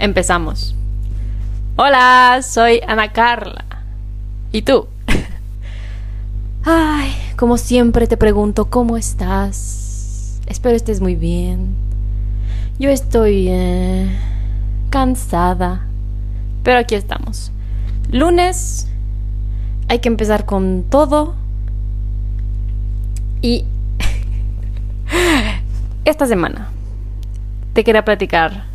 Empezamos. Hola, soy Ana Carla. ¿Y tú? Ay, como siempre te pregunto, ¿cómo estás? Espero estés muy bien. Yo estoy eh, cansada, pero aquí estamos. Lunes, hay que empezar con todo. Y esta semana te quería platicar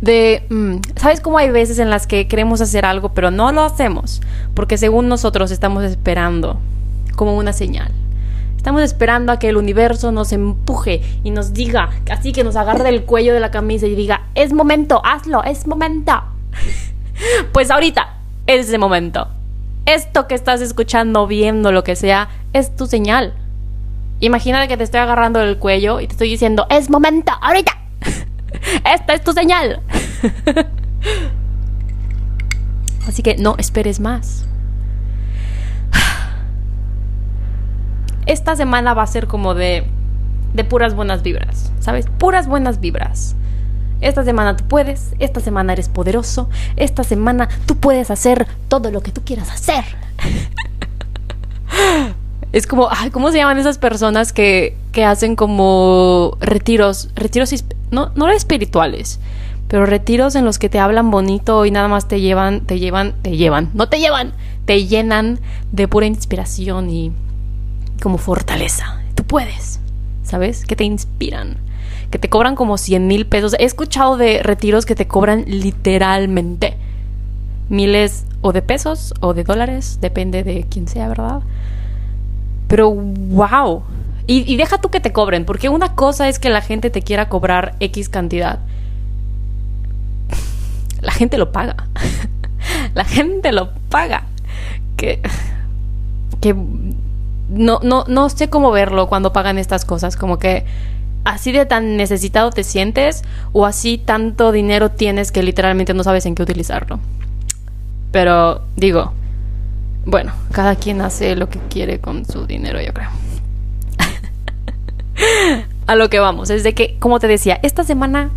de, mm, ¿sabes cómo hay veces en las que queremos hacer algo pero no lo hacemos? Porque según nosotros estamos esperando como una señal. Estamos esperando a que el universo nos empuje y nos diga, así que nos agarre del cuello de la camisa y diga, es momento, hazlo, es momento. pues ahorita es ese momento. Esto que estás escuchando, viendo, lo que sea, es tu señal. Imagínate que te estoy agarrando del cuello y te estoy diciendo, es momento, ahorita. Esta es tu señal. Así que no esperes más. Esta semana va a ser como de, de puras buenas vibras, ¿sabes? Puras buenas vibras. Esta semana tú puedes, esta semana eres poderoso, esta semana tú puedes hacer todo lo que tú quieras hacer. Es como, ay, ¿cómo se llaman esas personas que, que hacen como retiros, retiros, no, no espirituales, pero retiros en los que te hablan bonito y nada más te llevan, te llevan, te llevan, no te llevan, te llenan de pura inspiración y como fortaleza. Tú puedes, ¿sabes? Que te inspiran, que te cobran como 100 mil pesos. He escuchado de retiros que te cobran literalmente miles o de pesos o de dólares, depende de quién sea, ¿verdad? Pero wow. Y, deja tú que te cobren, porque una cosa es que la gente te quiera cobrar X cantidad. La gente lo paga. la gente lo paga. Que. Que. No, no, no sé cómo verlo cuando pagan estas cosas. Como que así de tan necesitado te sientes o así tanto dinero tienes que literalmente no sabes en qué utilizarlo. Pero digo, bueno, cada quien hace lo que quiere con su dinero, yo creo. a lo que vamos, es de que, como te decía, esta semana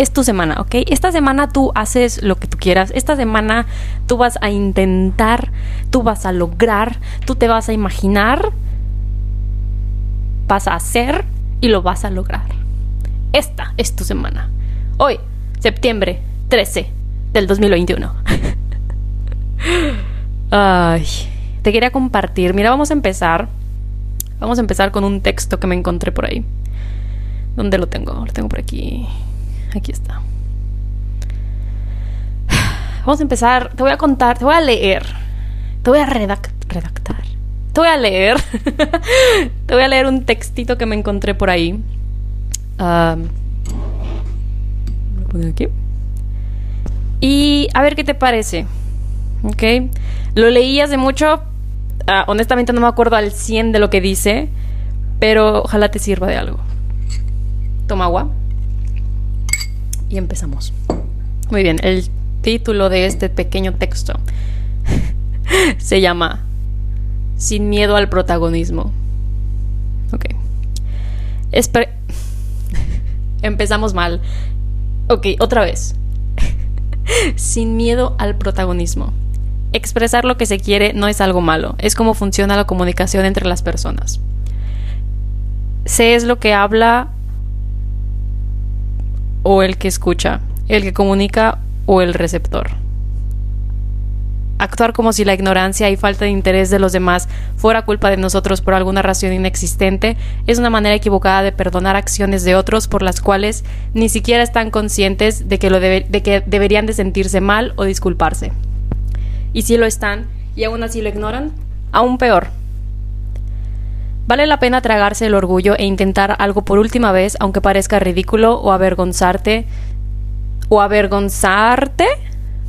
es tu semana, ¿ok? Esta semana tú haces lo que tú quieras, esta semana tú vas a intentar, tú vas a lograr, tú te vas a imaginar, vas a hacer y lo vas a lograr. Esta es tu semana. Hoy, septiembre 13 del 2021. Ay, te quería compartir. Mira, vamos a empezar. Vamos a empezar con un texto que me encontré por ahí. ¿Dónde lo tengo? Lo tengo por aquí. Aquí está. Vamos a empezar. Te voy a contar, te voy a leer. Te voy a redactar. Te voy a leer. te voy a leer un textito que me encontré por ahí. Um, lo voy aquí. Y a ver qué te parece. ¿Ok? Lo leí hace mucho. Ah, honestamente no me acuerdo al 100 de lo que dice. Pero ojalá te sirva de algo. Toma agua. Y empezamos. Muy bien, el título de este pequeño texto se llama Sin miedo al protagonismo. Ok. Empezamos mal. Ok, otra vez. Sin miedo al protagonismo. Expresar lo que se quiere no es algo malo, es como funciona la comunicación entre las personas. Se es lo que habla o el que escucha, el que comunica o el receptor. Actuar como si la ignorancia y falta de interés de los demás fuera culpa de nosotros por alguna razón inexistente es una manera equivocada de perdonar acciones de otros por las cuales ni siquiera están conscientes de que, lo de que deberían de sentirse mal o disculparse y si lo están y aún así lo ignoran, aún peor. Vale la pena tragarse el orgullo e intentar algo por última vez, aunque parezca ridículo o avergonzarte. ¿O avergonzarte?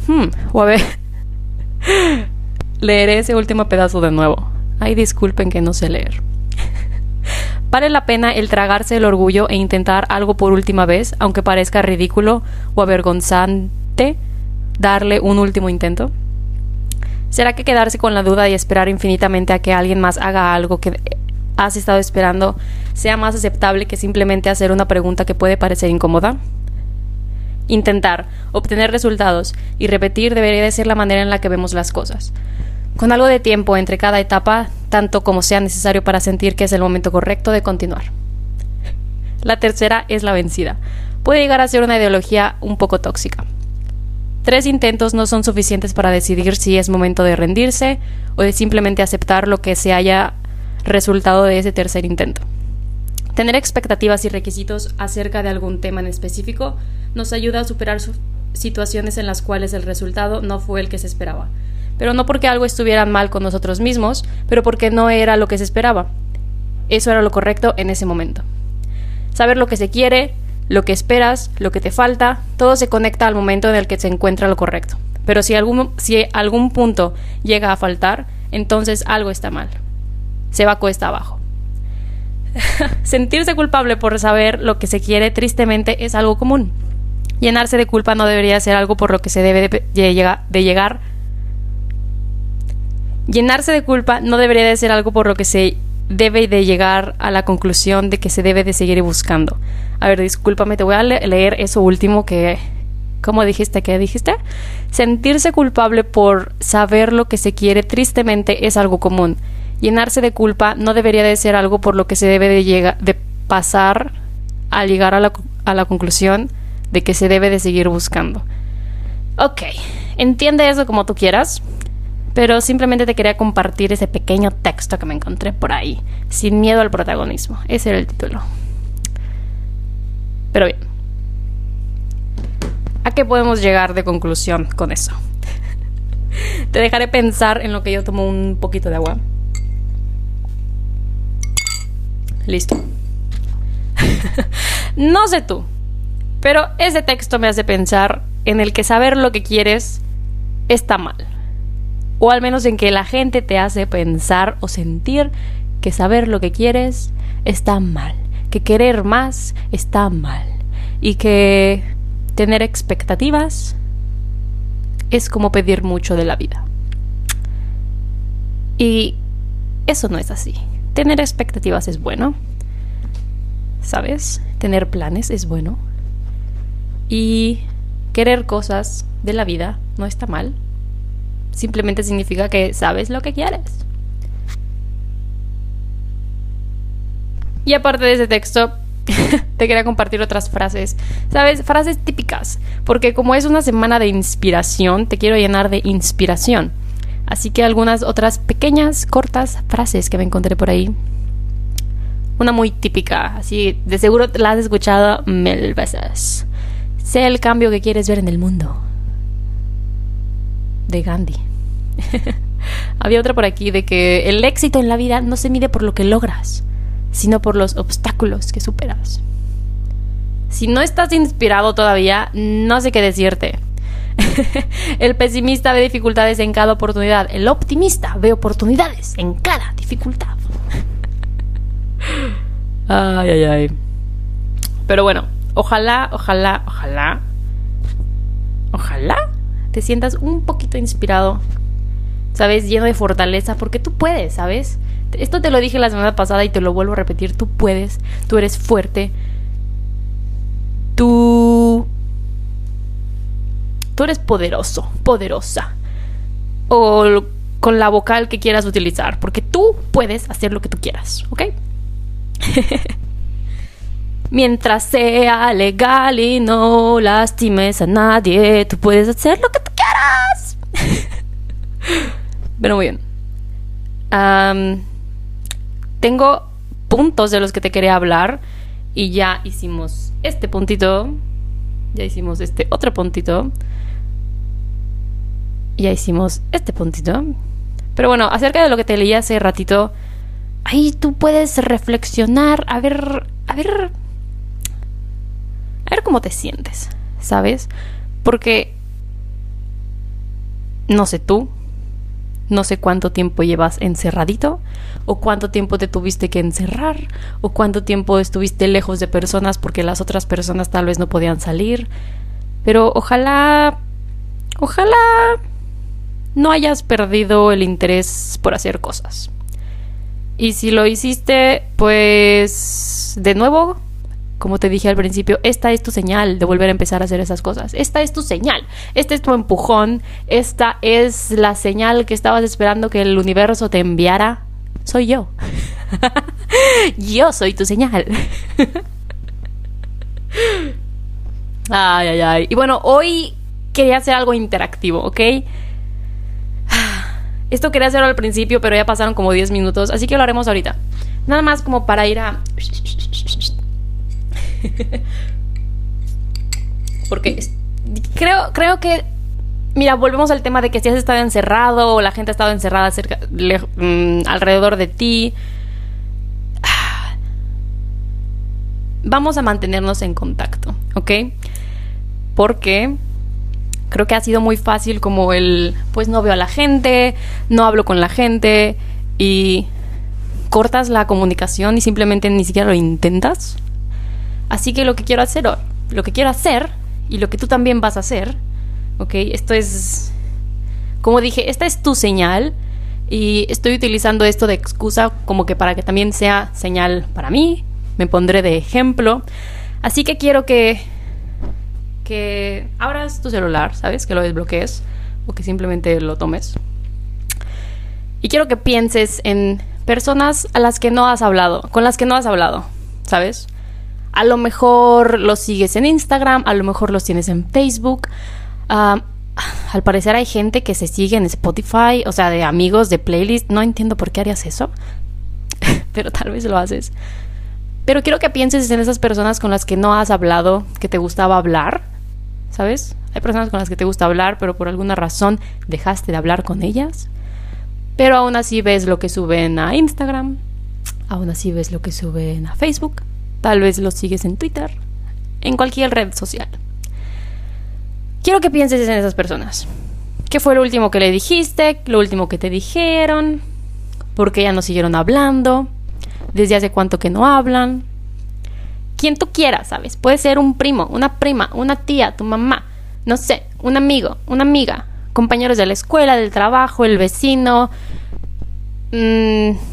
Hmm, o a ver. Leeré ese último pedazo de nuevo. Ay, disculpen que no sé leer. vale la pena el tragarse el orgullo e intentar algo por última vez, aunque parezca ridículo o avergonzante, darle un último intento. ¿Será que quedarse con la duda y esperar infinitamente a que alguien más haga algo que has estado esperando sea más aceptable que simplemente hacer una pregunta que puede parecer incómoda? Intentar, obtener resultados y repetir debería de ser la manera en la que vemos las cosas. Con algo de tiempo entre cada etapa, tanto como sea necesario para sentir que es el momento correcto de continuar. La tercera es la vencida. Puede llegar a ser una ideología un poco tóxica. Tres intentos no son suficientes para decidir si es momento de rendirse o de simplemente aceptar lo que se haya resultado de ese tercer intento. Tener expectativas y requisitos acerca de algún tema en específico nos ayuda a superar situaciones en las cuales el resultado no fue el que se esperaba. Pero no porque algo estuviera mal con nosotros mismos, pero porque no era lo que se esperaba. Eso era lo correcto en ese momento. Saber lo que se quiere, lo que esperas, lo que te falta, todo se conecta al momento en el que se encuentra lo correcto. Pero si algún, si algún punto llega a faltar, entonces algo está mal. Se va cuesta abajo. Sentirse culpable por saber lo que se quiere tristemente es algo común. Llenarse de culpa no debería ser algo por lo que se debe de, llegar. Llenarse de culpa no debería de ser algo por lo que se debe de llegar a la conclusión de que se debe de seguir buscando. A ver, discúlpame, te voy a leer eso último que... ¿Cómo dijiste? ¿Qué dijiste? Sentirse culpable por saber lo que se quiere tristemente es algo común. Llenarse de culpa no debería de ser algo por lo que se debe de, pasar a llegar a la, a la conclusión de que se debe de seguir buscando. Ok, entiende eso como tú quieras, pero simplemente te quería compartir ese pequeño texto que me encontré por ahí, sin miedo al protagonismo. Ese era el título. Pero bien, ¿a qué podemos llegar de conclusión con eso? te dejaré pensar en lo que yo tomo un poquito de agua. Listo. no sé tú, pero ese texto me hace pensar en el que saber lo que quieres está mal. O al menos en que la gente te hace pensar o sentir que saber lo que quieres está mal, que querer más está mal y que tener expectativas es como pedir mucho de la vida. Y eso no es así. Tener expectativas es bueno. ¿Sabes? Tener planes es bueno. Y querer cosas de la vida no está mal. Simplemente significa que sabes lo que quieres. Y aparte de ese texto, te quería compartir otras frases. ¿Sabes? Frases típicas. Porque como es una semana de inspiración, te quiero llenar de inspiración. Así que algunas otras pequeñas, cortas frases que me encontré por ahí. Una muy típica, así de seguro la has escuchado mil veces. Sé el cambio que quieres ver en el mundo. De Gandhi. Había otra por aquí de que el éxito en la vida no se mide por lo que logras, sino por los obstáculos que superas. Si no estás inspirado todavía, no sé qué decirte. el pesimista ve dificultades en cada oportunidad. El optimista ve oportunidades en cada dificultad. ay, ay, ay. Pero bueno, ojalá, ojalá, ojalá, ojalá te sientas un poquito inspirado, ¿sabes? Lleno de fortaleza, porque tú puedes, ¿sabes? Esto te lo dije la semana pasada y te lo vuelvo a repetir, tú puedes, tú eres fuerte, tú Tú eres poderoso, poderosa. O con la vocal que quieras utilizar, porque tú puedes hacer lo que tú quieras, ¿ok? Mientras sea legal y no lastimes a nadie, tú puedes hacer lo que tú quieras. Pero muy bien. tengo puntos de los que te quería hablar y ya hicimos este puntito, ya hicimos este otro puntito ya hicimos este puntito. Pero bueno, acerca de lo que te leí hace ratito, ahí tú puedes reflexionar, a ver, a ver, a ver cómo te sientes, ¿sabes? Porque, no sé tú, no sé cuánto tiempo llevas encerradito, o cuánto tiempo te tuviste que encerrar, o cuánto tiempo estuviste lejos de personas porque las otras personas tal vez no podían salir. Pero ojalá, ojalá no hayas perdido el interés por hacer cosas. Y si lo hiciste, pues de nuevo, como te dije al principio, esta es tu señal de volver a empezar a hacer esas cosas. Esta es tu señal. Este es tu empujón. Esta es la señal que estabas esperando que el universo te enviara. Soy yo. yo soy tu señal. ay, ay, ay. Y bueno, hoy quería hacer algo interactivo, ¿ok? Esto quería hacerlo al principio, pero ya pasaron como 10 minutos, así que lo haremos ahorita. Nada más como para ir a Porque creo, creo que. Mira, volvemos al tema de que si has estado encerrado o la gente ha estado encerrada cerca, mm, alrededor de ti. Vamos a mantenernos en contacto, ¿ok? Porque creo que ha sido muy fácil como el, pues no veo a la gente, no hablo con la gente y cortas la comunicación y simplemente ni siquiera lo intentas. Así que lo que quiero hacer, lo que quiero hacer y lo que tú también vas a hacer, ¿ok? Esto es, como dije, esta es tu señal y estoy utilizando esto de excusa como que para que también sea señal para mí, me pondré de ejemplo. Así que quiero que que abras tu celular, ¿sabes? Que lo desbloquees o que simplemente lo tomes. Y quiero que pienses en personas a las que no has hablado, con las que no has hablado, ¿sabes? A lo mejor los sigues en Instagram, a lo mejor los tienes en Facebook. al parecer hay gente que se sigue en Spotify, o sea, de amigos, de playlist. No entiendo por qué harías eso, pero tal vez lo haces. Pero quiero que pienses en esas personas con las que no has hablado, que te gustaba hablar, ¿sabes? Hay personas con las que te gusta hablar, pero por alguna razón dejaste de hablar con ellas. Pero aún así ves lo que suben a Instagram, aún así ves lo que suben a Facebook, Tal vez lo sigues en Twitter, en cualquier red social. Quiero que pienses en esas personas. ¿Qué fue lo último que le dijiste? ¿Lo último que te dijeron? ¿Por qué ya no siguieron hablando? ¿Desde hace cuánto que no hablan? Quien tú quieras, ¿sabes? Puede ser un primo, una prima, una tía, tu mamá, no sé, un amigo, una amiga, compañeros de la escuela, del trabajo, el vecino. Mmm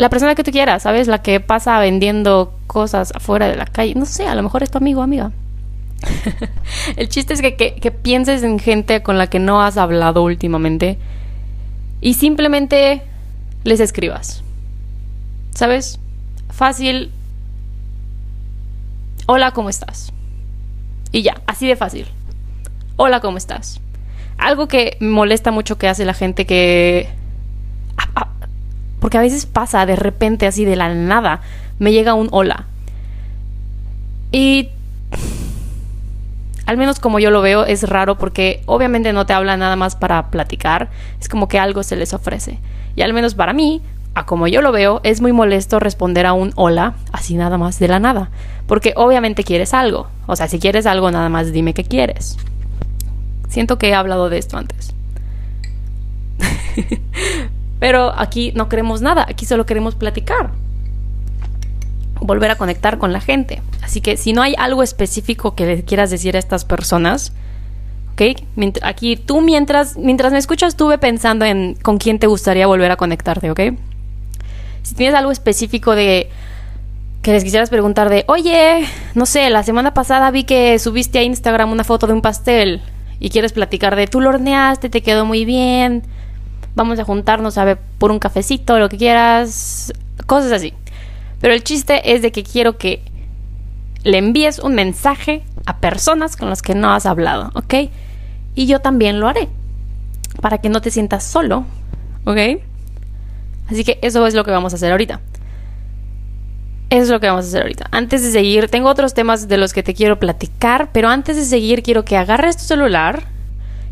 la persona que tú quieras, ¿sabes? La que pasa vendiendo cosas afuera de la calle. No sé, a lo mejor es tu amigo o amiga. el chiste es que, que, pienses en gente con la que no has hablado últimamente y simplemente les escribas. ¿Sabes? Fácil. Hola, ¿cómo estás? Y ya, así de fácil. Hola, ¿cómo estás? Algo que me molesta mucho que hace la gente que porque a veces pasa de repente, así de la nada, me llega un hola. Y al menos como yo lo veo, es raro porque obviamente no te habla nada más para platicar, es como que algo se les ofrece. Y al menos para mí, a como yo lo veo, es muy molesto responder a un hola así nada más de la nada, porque obviamente quieres algo. O sea, si quieres algo, nada más dime qué quieres. Siento que he hablado de esto antes. Pero aquí no queremos nada, aquí solo queremos platicar. Volver a conectar con la gente. Así que si no hay algo específico que le quieras decir a estas personas, ¿ok? Aquí tú mientras, mientras me escuchas estuve pensando en con quién te gustaría volver a conectarte, ¿ok? Si tienes algo específico de que les quisieras preguntar de, oye, no sé, la semana pasada vi que subiste a Instagram una foto de un pastel y quieres platicar de, tú lo horneaste, te quedó muy bien, vamos a juntarnos a ver por un cafecito, lo que quieras, cosas así. Pero el chiste es de que quiero que le envíes un mensaje a personas con las que no has hablado, ¿ok? Y yo también lo haré, para que no te sientas solo, ¿ok? Así que eso es lo que vamos a hacer ahorita. Eso es lo que vamos a hacer ahorita. Antes de seguir, tengo otros temas de los que te quiero platicar, pero antes de seguir quiero que agarres tu celular,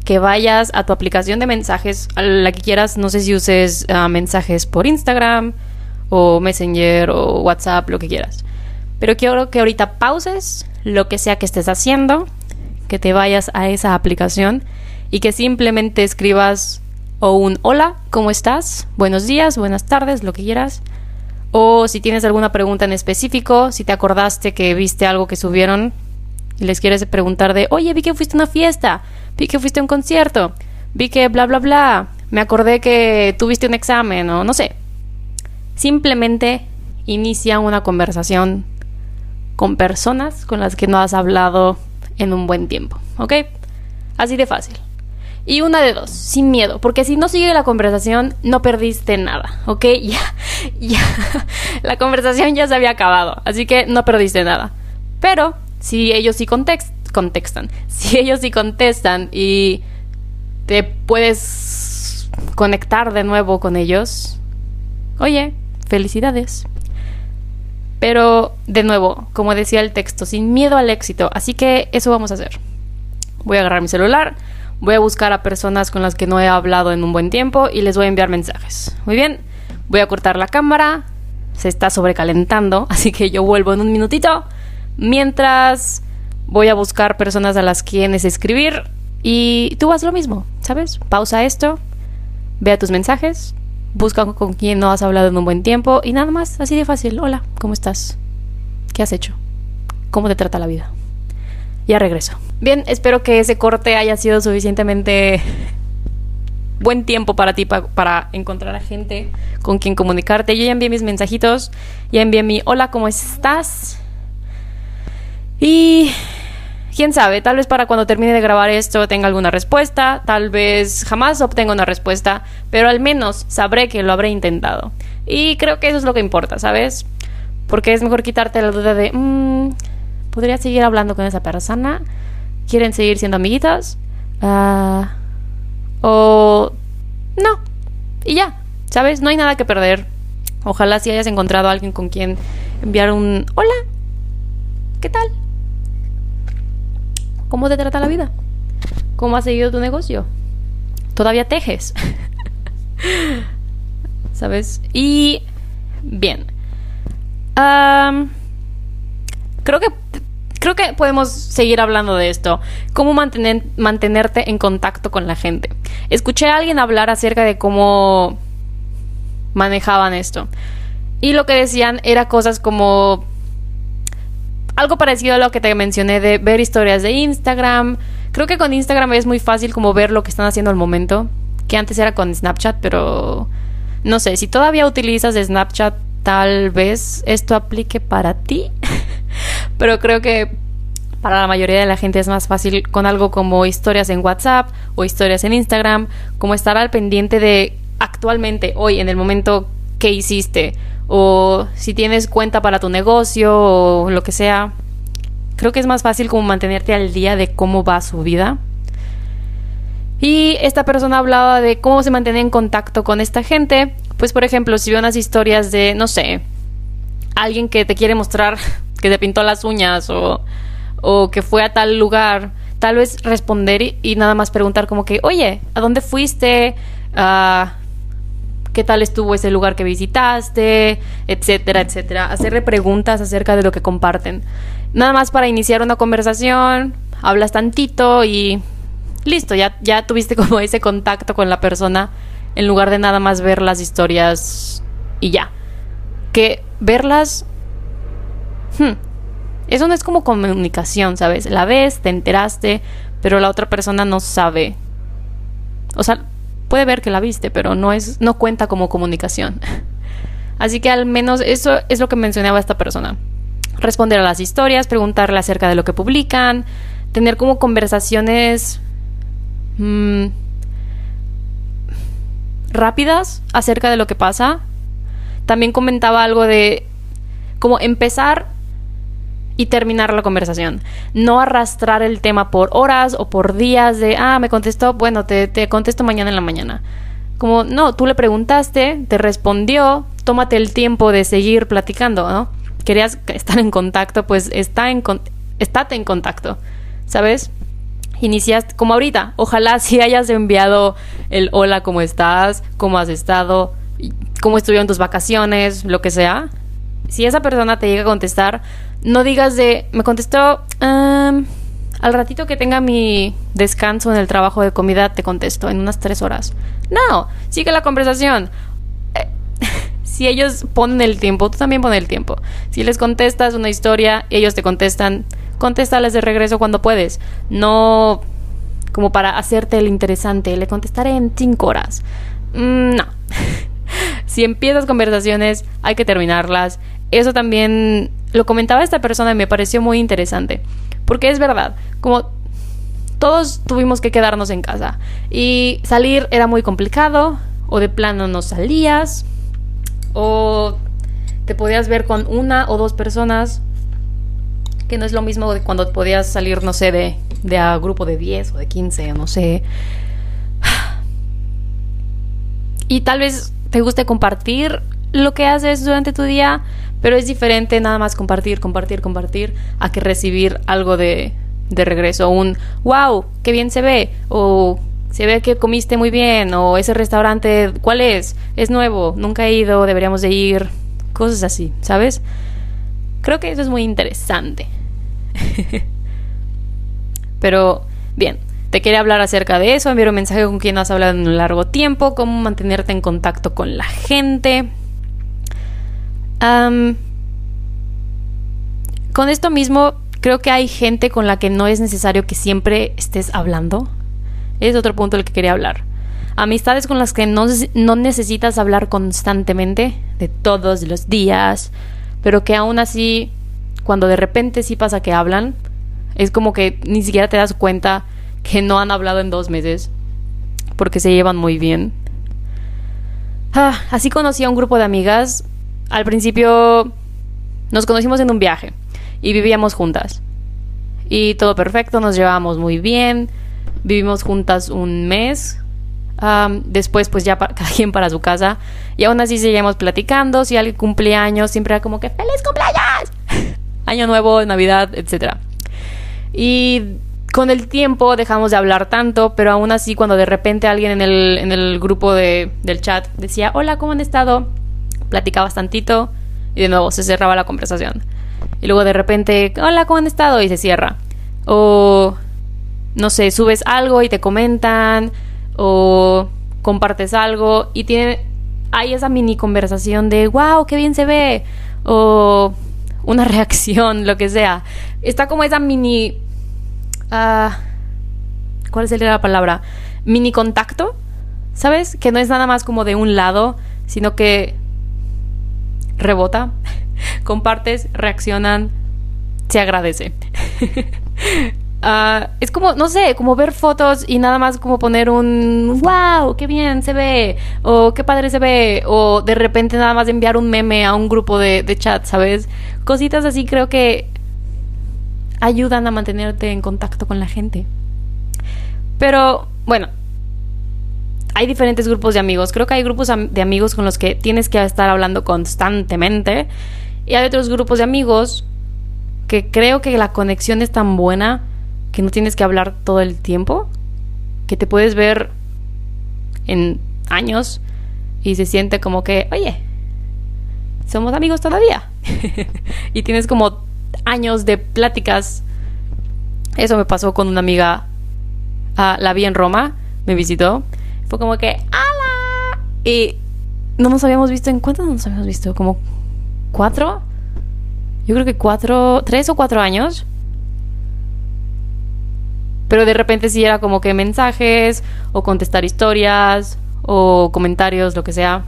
que vayas a tu aplicación de mensajes, la que quieras, no sé si uses ah, mensajes por Instagram o Messenger o WhatsApp, lo que quieras. Pero quiero que ahorita pauses lo que sea que estés haciendo, que te vayas a esa aplicación y que simplemente escribas o un hola, ¿cómo estás? Buenos días, buenas tardes, lo que quieras. O si tienes alguna pregunta en específico, si te acordaste que viste algo que subieron y les quieres preguntar de, oye, vi que fuiste a una fiesta, vi que fuiste a un concierto, vi que bla, bla, bla, me acordé que tuviste un examen o no sé. Simplemente inicia una conversación con personas con las que no has hablado en un buen tiempo, ¿ok? Así de fácil. Y una de dos, sin miedo, porque si no sigue la conversación, no perdiste nada, ¿ok? Ya, ya, la conversación ya se había acabado, así que no perdiste nada. Pero si ellos sí contestan, si ellos sí contestan y te puedes conectar de nuevo con ellos, oye, felicidades. Pero, de nuevo, como decía el texto, sin miedo al éxito. Así que eso vamos a hacer. Voy a agarrar mi celular, voy a buscar a personas con las que no he hablado en un buen tiempo y les voy a enviar mensajes. Muy bien, voy a cortar la cámara. Se está sobrecalentando, así que yo vuelvo en un minutito. Mientras voy a buscar personas a las quienes escribir y tú haz lo mismo, ¿sabes? Pausa esto, ve a tus mensajes, busca con quien no has hablado en un buen tiempo y nada más, así de fácil. Hola, ¿cómo estás? ¿Qué has hecho? ¿Cómo te trata la vida? Ya regreso. Bien, espero que ese corte haya sido suficientemente buen tiempo para ti para encontrar a gente con quien comunicarte. Yo ya envié mis mensajitos, ya envié mi hola, ¿cómo estás? Y quién sabe, tal vez para cuando termine de grabar esto tenga alguna respuesta, tal vez jamás obtenga una respuesta, pero al menos sabré que lo habré intentado. Y creo que eso es lo que importa, ¿sabes? Porque es mejor quitarte la duda de, mmm, ¿podría seguir hablando con esa persona? ¿Quieren seguir siendo amiguitas? Ah, o no. Y ya, ¿sabes? No hay nada que perder. Ojalá si hayas encontrado a alguien con quien enviar un hola. ¿Qué tal? ¿Cómo te trata la vida? ¿Cómo ha seguido tu negocio? ¿Todavía tejes? ¿Sabes? Y bien. creo que creo que podemos seguir hablando de esto. Cómo mantener, mantenerte en contacto con la gente. Escuché a alguien hablar acerca de cómo manejaban esto. Y lo que decían era cosas como algo parecido a lo que te mencioné de ver historias de Instagram. Creo que con Instagram es muy fácil como ver lo que están haciendo al momento, que antes era con Snapchat, pero no sé, si todavía utilizas Snapchat, tal vez esto aplique para ti. pero creo que para la mayoría de la gente es más fácil con algo como historias en WhatsApp o historias en Instagram, como estar al pendiente de actualmente, hoy, en el momento que hiciste o si tienes cuenta para tu negocio o lo que sea. Creo que es más fácil como mantenerte al día de cómo va su vida. Y esta persona hablaba de cómo se mantiene en contacto con esta gente. Pues por ejemplo, si ve unas historias de, no sé, alguien que te quiere mostrar que te pintó las uñas o, o que fue a tal lugar, tal vez responder y, nada más preguntar como que, oye, ¿a dónde fuiste? Uh, qué tal estuvo ese lugar que visitaste, etcétera, etcétera. Hacerle preguntas acerca de lo que comparten. Nada más para iniciar una conversación, hablas tantito y listo, ya, ya tuviste como ese contacto con la persona en lugar de nada más ver las historias y ya. Que verlas... Hmm, eso no es como comunicación, ¿sabes? La ves, te enteraste, pero la otra persona no sabe. O sea, puede ver que la viste, pero no es no cuenta como comunicación. Así que al menos eso es lo que mencionaba esta persona. Responder a las historias, preguntarle acerca de lo que publican, tener como conversaciones mm, rápidas acerca de lo que pasa. También comentaba algo de como empezar y terminar la conversación. No arrastrar el tema por horas o por días de, ah, me contestó, bueno, te, te contesto mañana en la mañana. Como, no, tú le preguntaste, te respondió, tómate el tiempo de seguir platicando, ¿no? Querías estar en contacto, pues está en, estate en contacto, ¿sabes? Iniciaste, como ahorita, ojalá si hayas enviado el hola, ¿cómo estás? ¿Cómo has estado? ¿Cómo estuvieron tus vacaciones? Lo que sea. Si esa persona te llega a contestar, no digas de, me contestó, al ratito que tenga mi descanso en el trabajo de comida, te contesto en unas tres horas. No, sigue la conversación. Eh, si ellos ponen el tiempo, tú también pones el tiempo. Si les contestas una historia, ellos te contestan, contéstales de regreso cuando puedes. No como para hacerte el interesante, le contestaré en cinco horas. Mm, no. si empiezas conversaciones, hay que terminarlas. Eso también lo comentaba esta persona y me pareció muy interesante. Porque es verdad, como todos tuvimos que quedarnos en casa y salir era muy complicado o de plano no salías o te podías ver con una o dos personas que no es lo mismo de cuando podías salir, no sé, de, de a grupo de 10 o de 15, no sé. Y tal vez te guste compartir lo que haces durante tu día, pero es diferente nada más compartir, compartir, compartir, a que recibir algo de, de regreso. Un wow, qué bien se ve. O se ve que comiste muy bien. O ese restaurante, ¿cuál es? Es nuevo, nunca he ido, deberíamos de ir. Cosas así, ¿sabes? Creo que eso es muy interesante. Pero, bien, te quería hablar acerca de eso, enviar un mensaje con quien has hablado en un largo tiempo, cómo mantenerte en contacto con la gente. con esto mismo creo que hay gente con la que no es necesario que siempre estés hablando. Es otro punto del que quería hablar. Amistades con las que no, no necesitas hablar constantemente, de todos los días, pero que aún así, cuando de repente sí pasa que hablan, es como que ni siquiera te das cuenta que no han hablado en dos meses, porque se llevan muy bien. Ah, así conocí a un grupo de amigas. Al principio nos conocimos en un viaje y vivíamos juntas. Y todo perfecto, nos llevábamos muy bien, vivimos juntas un mes. después pues ya cada quien para su casa y aún así seguíamos platicando, si alguien cumplía años siempre era como que feliz cumpleaños, año nuevo, navidad, etc. Y con el tiempo dejamos de hablar tanto, pero aún así cuando de repente alguien en el, en el grupo de, del chat decía, hola, ¿cómo han estado? Platicabas tantito y de nuevo se cerraba la conversación. Y luego de repente, hola, ¿cómo han estado? Y se cierra. O, no sé, subes algo y te comentan. O compartes algo y tiene, hay esa mini conversación de, wow, qué bien se ve. O una reacción, lo que sea. Está como esa mini... Ah, ¿Cuál sería la palabra? Mini contacto, ¿sabes? Que no es nada más como de un lado, sino que rebota compartes, reaccionan, se agradece. Ah, es como, no sé, como ver fotos y nada más como poner un wow, qué bien se ve, o qué padre se ve, o de repente nada más enviar un meme a un grupo de, de chat, ¿sabes? Cositas así creo que ayudan a mantenerte en contacto con la gente. Pero, bueno, hay diferentes grupos de amigos. Creo que hay grupos de amigos con los que tienes que estar hablando constantemente y hay otros grupos de amigos que creo que la conexión es tan buena que no tienes que hablar todo el tiempo, que te puedes ver en años y se siente como que, oye, somos amigos todavía. y tienes como años de pláticas. Eso me pasó con una amiga, ah, la vi en Roma, me visitó. Fue como que, ¡Hala! Y no nos habíamos visto, ¿en cuánto nos habíamos visto? Como cuatro, yo creo que cuatro, tres o cuatro años. Pero de repente sí era como que mensajes o contestar historias o comentarios, lo que sea.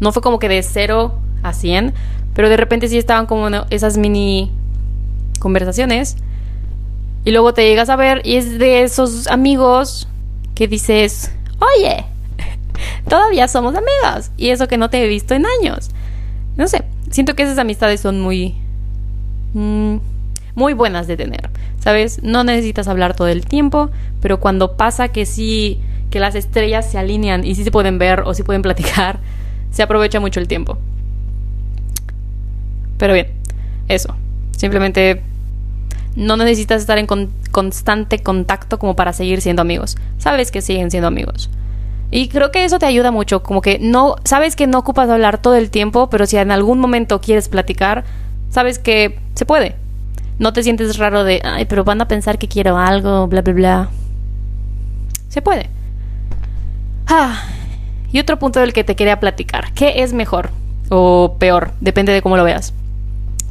No fue como que de cero a cien, pero de repente sí estaban como esas mini conversaciones. Y luego te llegas a ver y es de esos amigos que dices, oye, todavía somos amigos. Y eso que no te he visto en años. No sé, siento que esas amistades son muy... Mm, muy buenas de tener, ¿sabes? No necesitas hablar todo el tiempo, pero cuando pasa que sí, que las estrellas se alinean y sí se pueden ver o sí pueden platicar, se aprovecha mucho el tiempo. Pero bien, eso. Simplemente no necesitas estar en constante contacto como para seguir siendo amigos. Sabes que siguen siendo amigos. Y creo que eso te ayuda mucho, como que no, sabes que no ocupas hablar todo el tiempo, pero si en algún momento quieres platicar, sabes que se puede. No te sientes raro de, ay, pero van a pensar que quiero algo, bla, bla, bla. Se puede. Ah, y otro punto del que te quería platicar. ¿Qué es mejor o peor? Depende de cómo lo veas.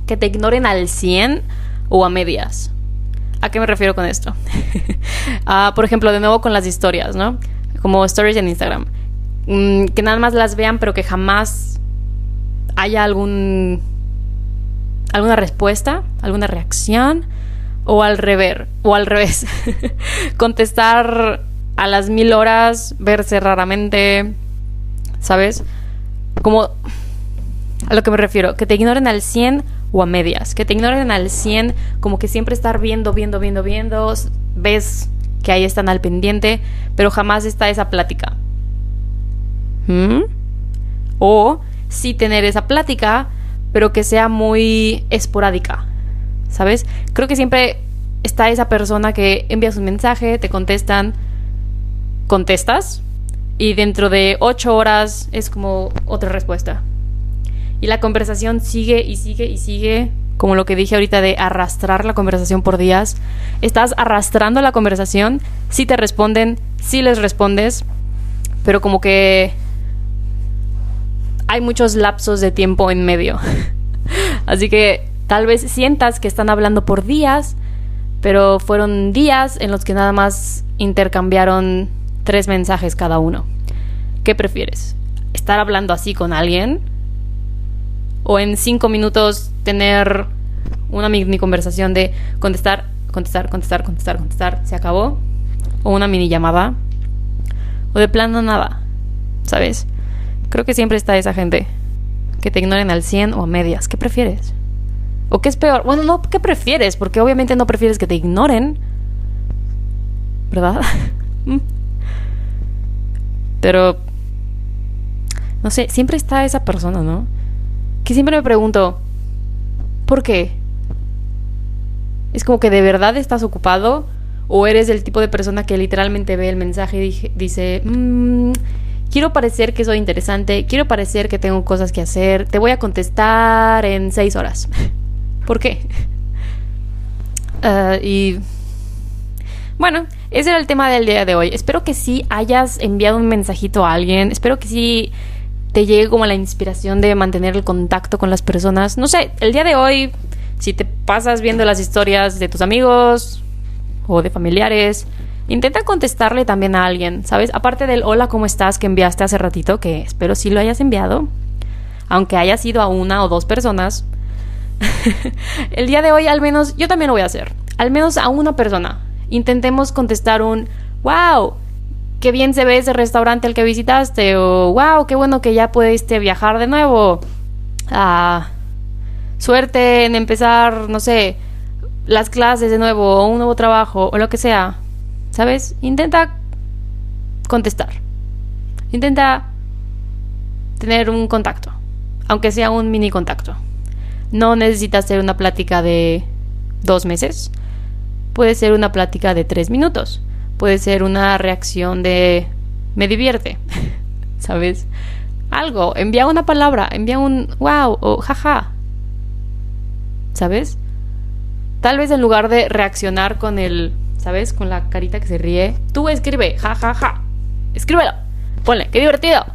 Que te ignoren al 100 o a medias. ¿A qué me refiero con esto? ah, por ejemplo, de nuevo con las historias, ¿no? como stories en Instagram. Mm, que nada más las vean, pero que jamás haya algún alguna respuesta, alguna reacción, o al revés, o al revés, contestar a las mil horas, verse raramente, ¿sabes? Como a lo que me refiero, que te ignoren al 100 o a medias, que te ignoren al 100, como que siempre estar viendo, viendo, viendo, viendo, ves que ahí están al pendiente, pero jamás está esa plática. ¿Mm? O sí tener esa plática, pero que sea muy esporádica, ¿sabes? Creo que siempre está esa persona que envías un mensaje, te contestan, contestas, y dentro de ocho horas es como otra respuesta. Y la conversación sigue y sigue y sigue, como lo que dije ahorita de arrastrar la conversación por días. Estás arrastrando la conversación, si te responden, si les respondes, pero como que hay muchos lapsos de tiempo en medio. Así que tal vez sientas que están hablando por días, pero fueron días en los que nada más intercambiaron tres mensajes cada uno. ¿Qué prefieres? ¿Estar hablando así con alguien? ¿O en cinco minutos tener una mini conversación de contestar, contestar, contestar, contestar, contestar, se acabó? ¿O una mini llamada? ¿O de plano nada? ¿Sabes? Creo que siempre está esa gente que te ignoren al 100 o a medias. ¿Qué prefieres? ¿O qué es peor? Bueno, no, ¿qué prefieres? Porque obviamente no prefieres que te ignoren. ¿Verdad? Mm. Pero... No sé, siempre está esa persona, ¿no? Que siempre me pregunto, ¿por qué? Es como que de verdad estás ocupado o eres el tipo de persona que literalmente ve el mensaje y dice, mmm, quiero parecer que soy interesante, quiero parecer que tengo cosas que hacer, te voy a contestar en seis horas. ¿Por qué? Ah, y bueno, ese era el tema del día de hoy. Espero que sí hayas enviado un mensajito a alguien, espero que sí te llegue como la inspiración de mantener el contacto con las personas. No sé, el día de hoy, si te pasas viendo las historias de tus amigos o de familiares, Intenta contestarle también a alguien, ¿sabes? Aparte del hola, ¿cómo estás? que enviaste hace ratito, que espero sí lo hayas enviado, aunque haya sido a una o dos personas. el día de hoy al menos yo también lo voy a hacer, al menos a una persona. Intentemos contestar un wow, qué bien se ve ese restaurante al que visitaste o wow, qué bueno que ya pudiste viajar de nuevo. Ah, suerte en empezar, no sé, las clases de nuevo o un nuevo trabajo o lo que sea. ¿Sabes? Intenta contestar. Intenta tener un contacto, aunque sea un mini contacto. No necesitas hacer una plática de dos meses. Puede ser una plática de tres minutos. Puede ser una reacción de me divierte. ¿Sabes? Algo. Envía una palabra. Envía un wow o jaja. ¿Sabes? Tal vez en lugar de reaccionar con el ¿sabes? Con la carita que se ríe. Tú escribe, ja, ja, ja. Escríbelo. Ponle, qué divertido.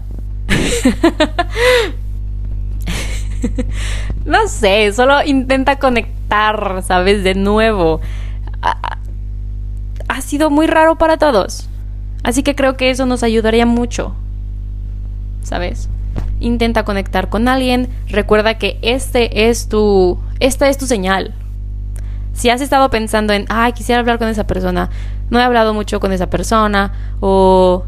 no sé, solo intenta conectar, ¿sabes? De nuevo. Ha, ha sido muy raro para todos. Así que creo que eso nos ayudaría mucho. ¿Sabes? Intenta conectar con alguien. Recuerda que este es tu. Esta es tu señal. Si has estado pensando en, ay, quisiera hablar con esa persona, no he hablado mucho con esa persona, o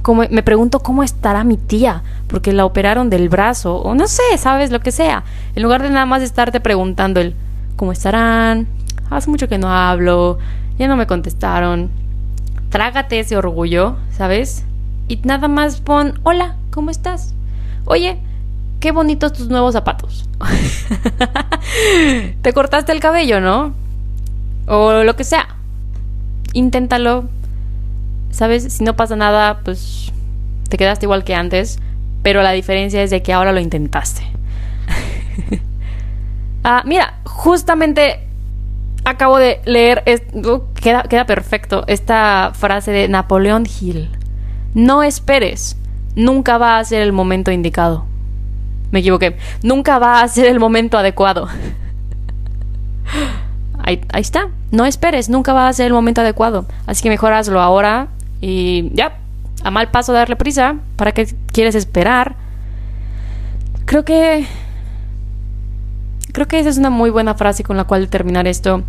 como, me pregunto cómo estará mi tía, porque la operaron del brazo, o no sé, sabes, lo que sea. En lugar de nada más estarte preguntando el, ¿cómo estarán? Hace mucho que no hablo, ya no me contestaron. Trágate ese orgullo, ¿sabes? Y nada más pon, hola, ¿cómo estás? Oye, qué bonitos tus nuevos zapatos. Te cortaste el cabello, ¿no? O lo que sea. Inténtalo. ¿Sabes? Si no pasa nada, pues te quedaste igual que antes. Pero la diferencia es de que ahora lo intentaste. ah, mira, justamente acabo de leer, uh, queda, queda perfecto, esta frase de Napoleón Hill. No esperes, nunca va a ser el momento indicado. Me equivoqué, nunca va a ser el momento adecuado. ahí, está. No esperes, nunca va a ser el momento adecuado. Así que mejor hazlo ahora y ya, a mal paso darle prisa. ¿Para qué quieres esperar? Creo que... Creo que esa es una muy buena frase con la cual terminar esto.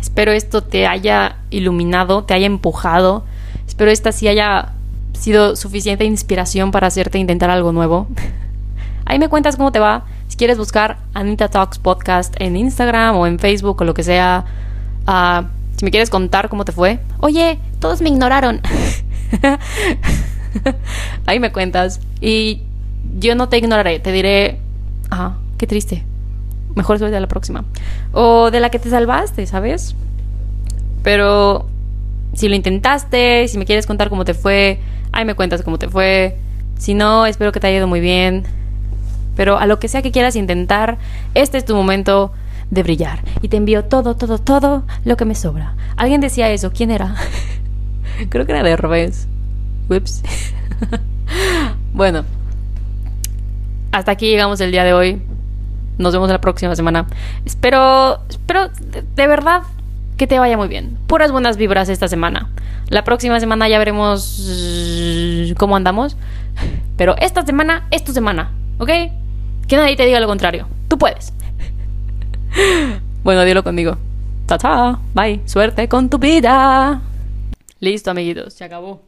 Espero esto te haya iluminado, te haya empujado. Espero esta sí haya sido suficiente inspiración para hacerte intentar algo nuevo. Ahí me cuentas cómo te va. Si quieres buscar Anita Talks Podcast en Instagram o en Facebook o lo que sea. Uh, si me quieres contar cómo te fue. Oye, todos me ignoraron. Ahí me cuentas. Y yo no te ignoraré. Te diré, ah, qué triste. Mejor suerte a la próxima. O de la que te salvaste, ¿sabes? Pero si lo intentaste, si me quieres contar cómo te fue, ahí me cuentas cómo te fue. Si no, espero que te haya ido muy bien. Pero a lo que sea que quieras intentar, este es tu momento de brillar. Y te envío todo, todo, todo lo que me sobra. Alguien decía eso. ¿Quién era? Creo que era de revés. Ups. bueno. Hasta aquí llegamos el día de hoy. Nos vemos la próxima semana. Espero, espero de verdad que te vaya muy bien. Puras buenas vibras esta semana. La próxima semana ya veremos cómo andamos. Pero esta semana es tu semana, ¿ok? Que nadie te diga lo contrario. Tú puedes. bueno, dilo conmigo. Ta, ta. Bye. Suerte con tu vida. Listo, amiguitos. Se acabó.